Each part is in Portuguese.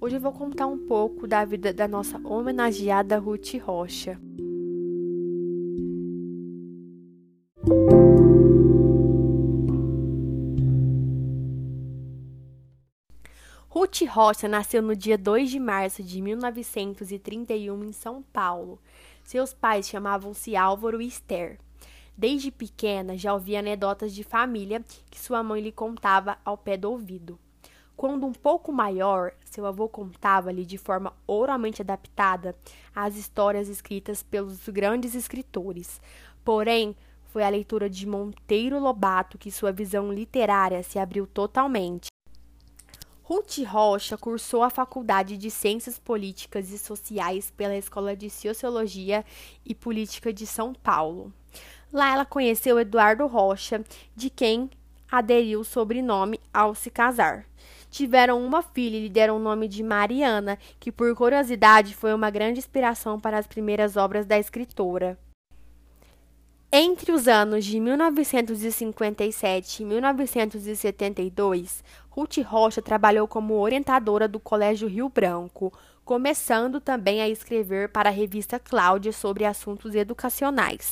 Hoje eu vou contar um pouco da vida da nossa homenageada Ruth Rocha. Ruth Rocha nasceu no dia 2 de março de 1931 em São Paulo. Seus pais chamavam-se Álvaro e Esther. Desde pequena já ouvia anedotas de família que sua mãe lhe contava ao pé do ouvido. Quando um pouco maior, seu avô contava-lhe de forma oralmente adaptada as histórias escritas pelos grandes escritores. Porém, foi a leitura de Monteiro Lobato que sua visão literária se abriu totalmente. Ruth Rocha cursou a Faculdade de Ciências Políticas e Sociais pela Escola de Sociologia e Política de São Paulo. Lá ela conheceu Eduardo Rocha, de quem aderiu o sobrenome ao se casar. Tiveram uma filha e lhe deram o nome de Mariana, que por curiosidade foi uma grande inspiração para as primeiras obras da escritora. Entre os anos de 1957 e 1972, Ruth Rocha trabalhou como orientadora do Colégio Rio Branco, começando também a escrever para a revista Cláudia sobre assuntos educacionais.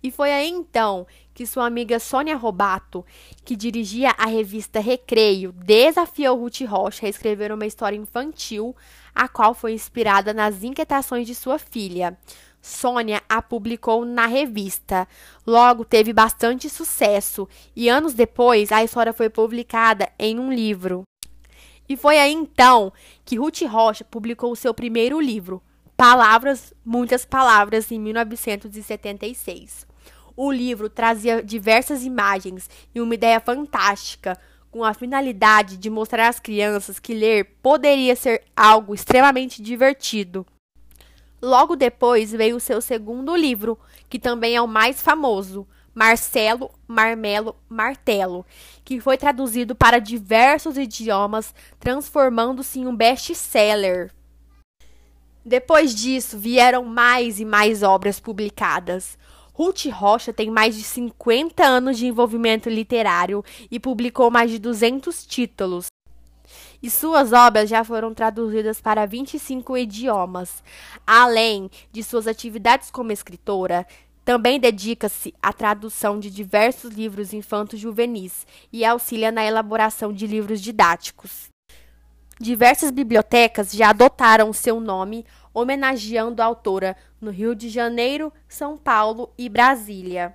E foi aí então que sua amiga Sônia Robato, que dirigia a revista Recreio, desafiou Ruth Rocha a escrever uma história infantil, a qual foi inspirada nas inquietações de sua filha. Sônia a publicou na revista. Logo teve bastante sucesso e anos depois a história foi publicada em um livro. E foi aí então que Ruth Rocha publicou o seu primeiro livro, Palavras, Muitas Palavras, em 1976. O livro trazia diversas imagens e uma ideia fantástica, com a finalidade de mostrar às crianças que ler poderia ser algo extremamente divertido. Logo depois veio o seu segundo livro, que também é o mais famoso, Marcelo, Marmelo, Martelo, que foi traduzido para diversos idiomas, transformando-se em um best-seller. Depois disso, vieram mais e mais obras publicadas. Ruth Rocha tem mais de 50 anos de envolvimento literário e publicou mais de 200 títulos. E suas obras já foram traduzidas para 25 idiomas. Além de suas atividades como escritora, também dedica-se à tradução de diversos livros infantos juvenis e auxilia na elaboração de livros didáticos. Diversas bibliotecas já adotaram seu nome, homenageando a autora no Rio de Janeiro, São Paulo e Brasília.